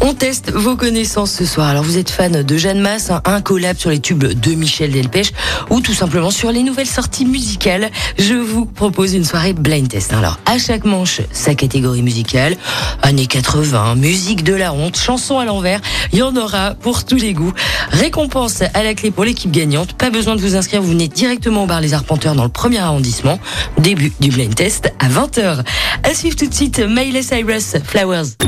On teste vos connaissances ce soir. Alors vous êtes fan de Jeanne Masse, hein, un collab sur les tubes de Michel Delpech ou tout simplement sur les nouvelles sorties musicales. Je vous propose une soirée blind test. Alors à chaque manche, sa catégorie musicale, années 80, musique de la honte, chanson à l'envers, il y en aura pour tous les goûts. Récompense à la clé pour l'équipe gagnante. Pas besoin de vous inscrire, vous venez directement au bar Les Arpenteurs dans le premier arrondissement. Début du blind test à 20h. À suivre tout de suite Miley Cyrus, Flowers.